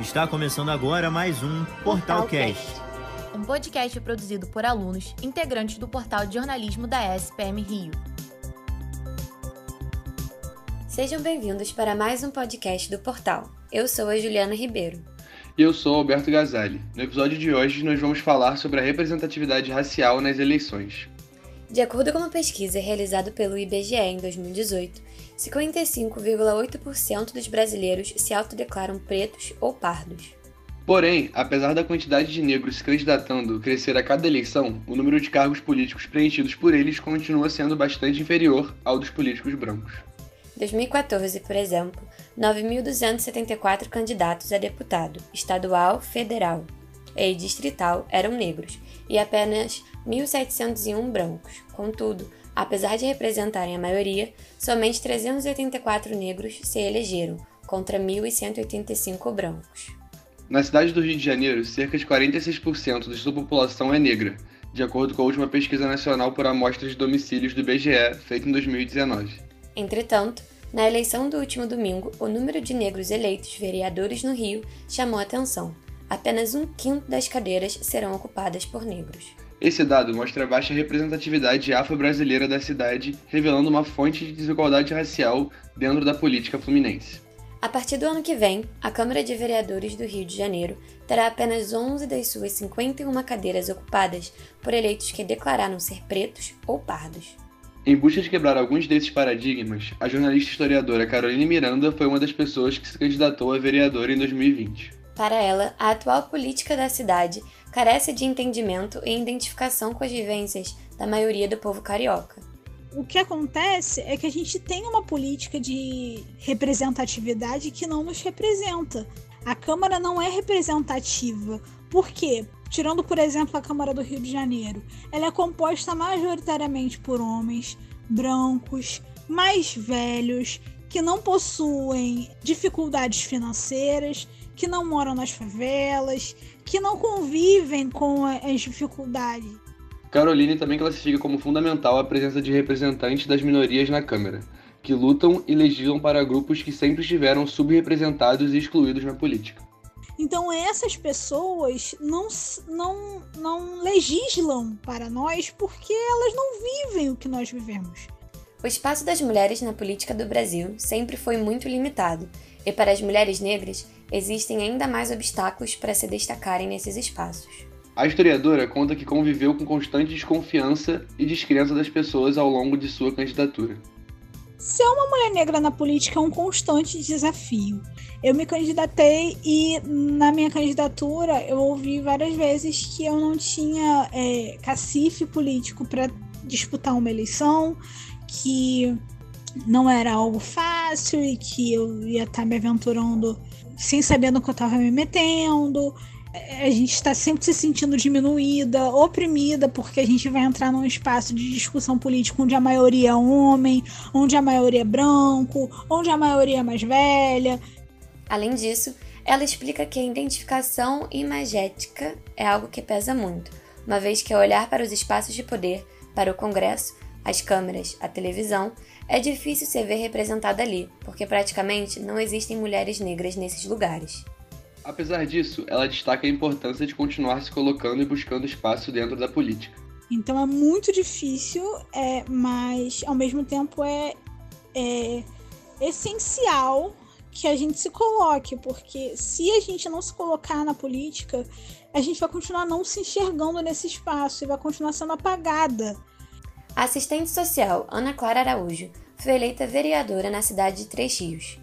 Está começando agora mais um Portalcast. Um podcast produzido por alunos integrantes do portal de jornalismo da SPM Rio. Sejam bem-vindos para mais um podcast do portal. Eu sou a Juliana Ribeiro. E eu sou Alberto Gazali. No episódio de hoje, nós vamos falar sobre a representatividade racial nas eleições. De acordo com uma pesquisa realizada pelo IBGE em 2018, 55,8% dos brasileiros se autodeclaram pretos ou pardos. Porém, apesar da quantidade de negros se candidatando crescer a cada eleição, o número de cargos políticos preenchidos por eles continua sendo bastante inferior ao dos políticos brancos. Em 2014, por exemplo, 9.274 candidatos a deputado, estadual, federal e distrital eram negros e apenas 1.701 brancos. Contudo, apesar de representarem a maioria, somente 384 negros se elegeram, contra 1.185 brancos. Na cidade do Rio de Janeiro, cerca de 46% de sua população é negra, de acordo com a última pesquisa nacional por amostras de domicílios do IBGE, feita em 2019. Entretanto, na eleição do último domingo, o número de negros eleitos vereadores no Rio chamou atenção. Apenas um quinto das cadeiras serão ocupadas por negros. Esse dado mostra a baixa representatividade afro-brasileira da cidade, revelando uma fonte de desigualdade racial dentro da política fluminense. A partir do ano que vem, a Câmara de Vereadores do Rio de Janeiro terá apenas 11 das suas 51 cadeiras ocupadas por eleitos que declararam ser pretos ou pardos. Em busca de quebrar alguns desses paradigmas, a jornalista historiadora Caroline Miranda foi uma das pessoas que se candidatou a vereadora em 2020. Para ela, a atual política da cidade carece de entendimento e identificação com as vivências da maioria do povo carioca. O que acontece é que a gente tem uma política de representatividade que não nos representa. A Câmara não é representativa. Por quê? Tirando, por exemplo, a Câmara do Rio de Janeiro, ela é composta majoritariamente por homens brancos, mais velhos, que não possuem dificuldades financeiras, que não moram nas favelas, que não convivem com as dificuldades. Caroline também classifica como fundamental a presença de representantes das minorias na Câmara, que lutam e legislam para grupos que sempre estiveram subrepresentados e excluídos na política. Então essas pessoas não, não, não legislam para nós porque elas não vivem o que nós vivemos. O espaço das mulheres na política do Brasil sempre foi muito limitado, e para as mulheres negras existem ainda mais obstáculos para se destacarem nesses espaços. A historiadora conta que conviveu com constante desconfiança e descrença das pessoas ao longo de sua candidatura. Ser uma mulher negra na política é um constante desafio. Eu me candidatei e na minha candidatura eu ouvi várias vezes que eu não tinha é, cacife político para disputar uma eleição, que não era algo fácil e que eu ia estar tá me aventurando sem saber no que eu estava me metendo. A gente está sempre se sentindo diminuída, oprimida, porque a gente vai entrar num espaço de discussão política onde a maioria é homem, onde a maioria é branco, onde a maioria é mais velha. Além disso, ela explica que a identificação imagética é algo que pesa muito, uma vez que ao olhar para os espaços de poder, para o Congresso, as câmeras, a televisão, é difícil se ver representada ali, porque praticamente não existem mulheres negras nesses lugares. Apesar disso, ela destaca a importância de continuar se colocando e buscando espaço dentro da política. Então é muito difícil, é, mas ao mesmo tempo é, é essencial que a gente se coloque, porque se a gente não se colocar na política, a gente vai continuar não se enxergando nesse espaço e vai continuar sendo apagada a assistente social Ana Clara Araújo foi eleita vereadora na cidade de Três Rios.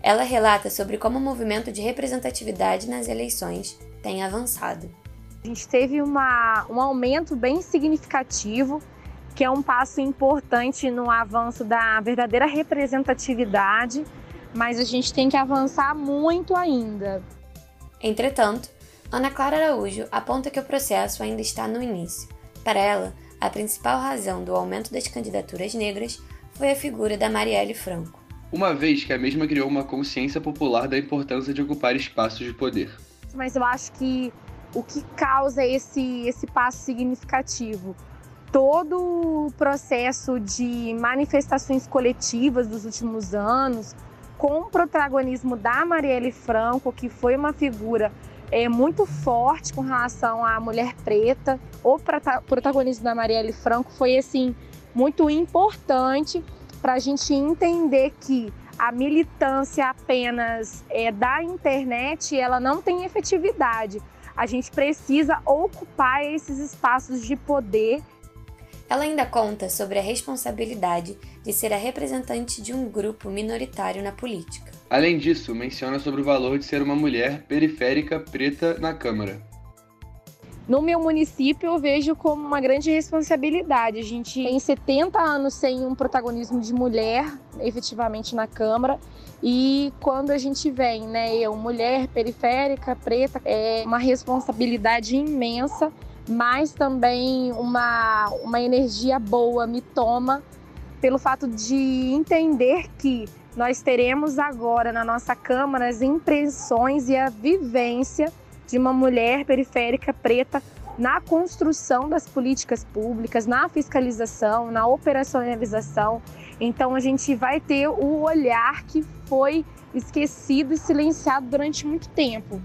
Ela relata sobre como o movimento de representatividade nas eleições tem avançado. A gente teve uma, um aumento bem significativo, que é um passo importante no avanço da verdadeira representatividade, mas a gente tem que avançar muito ainda. Entretanto, Ana Clara Araújo aponta que o processo ainda está no início. Para ela, a principal razão do aumento das candidaturas negras foi a figura da Marielle Franco. Uma vez que a mesma criou uma consciência popular da importância de ocupar espaços de poder. Mas eu acho que o que causa esse, esse passo significativo? Todo o processo de manifestações coletivas dos últimos anos, com o protagonismo da Marielle Franco, que foi uma figura é, muito forte com relação à mulher preta. O protagonismo da Marielle Franco foi assim muito importante para a gente entender que a militância apenas é, da internet ela não tem efetividade. A gente precisa ocupar esses espaços de poder ela ainda conta sobre a responsabilidade de ser a representante de um grupo minoritário na política. Além disso, menciona sobre o valor de ser uma mulher periférica preta na Câmara. No meu município, eu vejo como uma grande responsabilidade. A gente tem 70 anos sem um protagonismo de mulher efetivamente na Câmara. E quando a gente vem, né, eu, mulher periférica, preta, é uma responsabilidade imensa mas também uma, uma energia boa me toma pelo fato de entender que nós teremos agora na nossa Câmara as impressões e a vivência de uma mulher periférica preta na construção das políticas públicas, na fiscalização, na operacionalização. Então a gente vai ter o olhar que foi esquecido e silenciado durante muito tempo.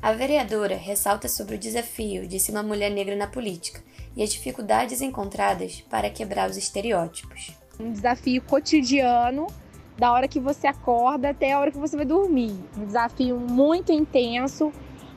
A vereadora ressalta sobre o desafio de ser uma mulher negra na política e as dificuldades encontradas para quebrar os estereótipos. Um desafio cotidiano, da hora que você acorda até a hora que você vai dormir. Um desafio muito intenso,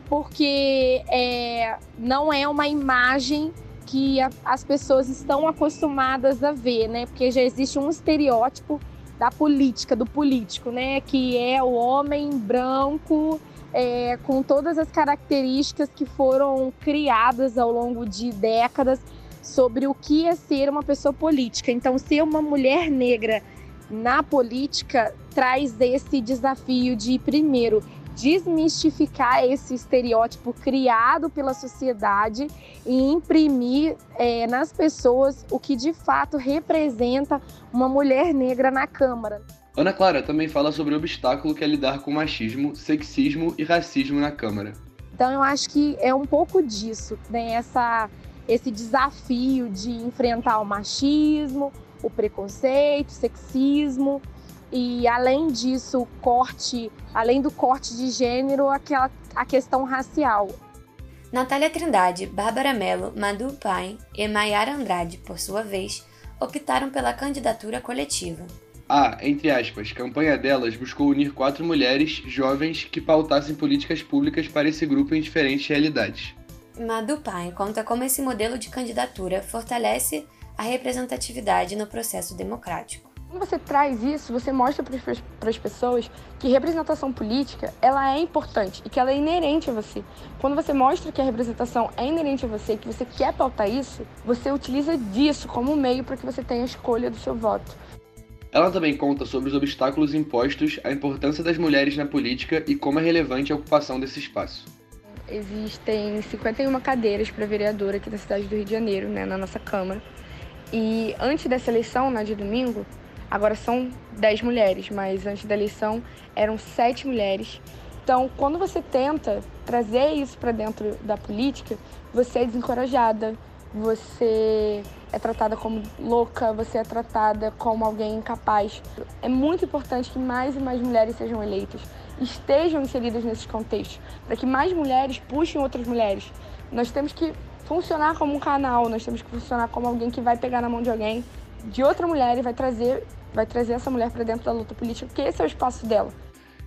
porque é, não é uma imagem que a, as pessoas estão acostumadas a ver, né? Porque já existe um estereótipo da política, do político, né? Que é o homem branco é, com todas as características que foram criadas ao longo de décadas sobre o que é ser uma pessoa política. Então, ser uma mulher negra na política traz esse desafio de, primeiro, desmistificar esse estereótipo criado pela sociedade e imprimir é, nas pessoas o que de fato representa uma mulher negra na Câmara. Ana Clara também fala sobre o obstáculo que é lidar com machismo, sexismo e racismo na Câmara. Então eu acho que é um pouco disso, né? Essa, esse desafio de enfrentar o machismo, o preconceito, o sexismo e além disso, o corte, além do corte de gênero, aquela a questão racial. Natália Trindade, Bárbara Mello, Madu Paim e Maiara Andrade, por sua vez, optaram pela candidatura coletiva. A, entre aspas, campanha delas buscou unir quatro mulheres jovens que pautassem políticas públicas para esse grupo em diferentes realidades. Madu Pai conta como esse modelo de candidatura fortalece a representatividade no processo democrático. Quando você traz isso, você mostra para as pessoas que representação política ela é importante e que ela é inerente a você. Quando você mostra que a representação é inerente a você e que você quer pautar isso, você utiliza disso como meio para que você tenha a escolha do seu voto. Ela também conta sobre os obstáculos impostos, a importância das mulheres na política e como é relevante a ocupação desse espaço. Existem 51 cadeiras para vereadora aqui na cidade do Rio de Janeiro, né, na nossa Câmara. E antes dessa eleição, na de domingo, agora são 10 mulheres, mas antes da eleição eram 7 mulheres. Então, quando você tenta trazer isso para dentro da política, você é desencorajada, você é tratada como louca, você é tratada como alguém incapaz. É muito importante que mais e mais mulheres sejam eleitas, estejam inseridas nesses contextos, para que mais mulheres puxem outras mulheres. Nós temos que funcionar como um canal, nós temos que funcionar como alguém que vai pegar na mão de alguém, de outra mulher e vai trazer, vai trazer essa mulher para dentro da luta política, porque esse é o espaço dela.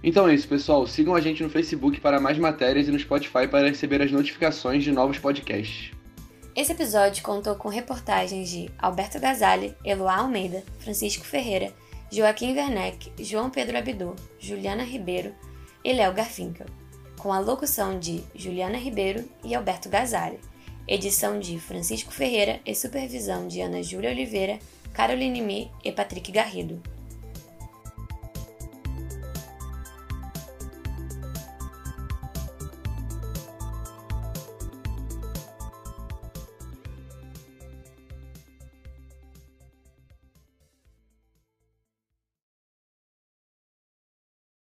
Então é isso, pessoal. Sigam a gente no Facebook para mais matérias e no Spotify para receber as notificações de novos podcasts. Esse episódio contou com reportagens de Alberto Gazali, Eloá Almeida, Francisco Ferreira, Joaquim Werneck, João Pedro Abdu, Juliana Ribeiro e Léo Garfinkel, com a locução de Juliana Ribeiro e Alberto Gazali, edição de Francisco Ferreira e supervisão de Ana Júlia Oliveira, Caroline Mi e Patrick Garrido.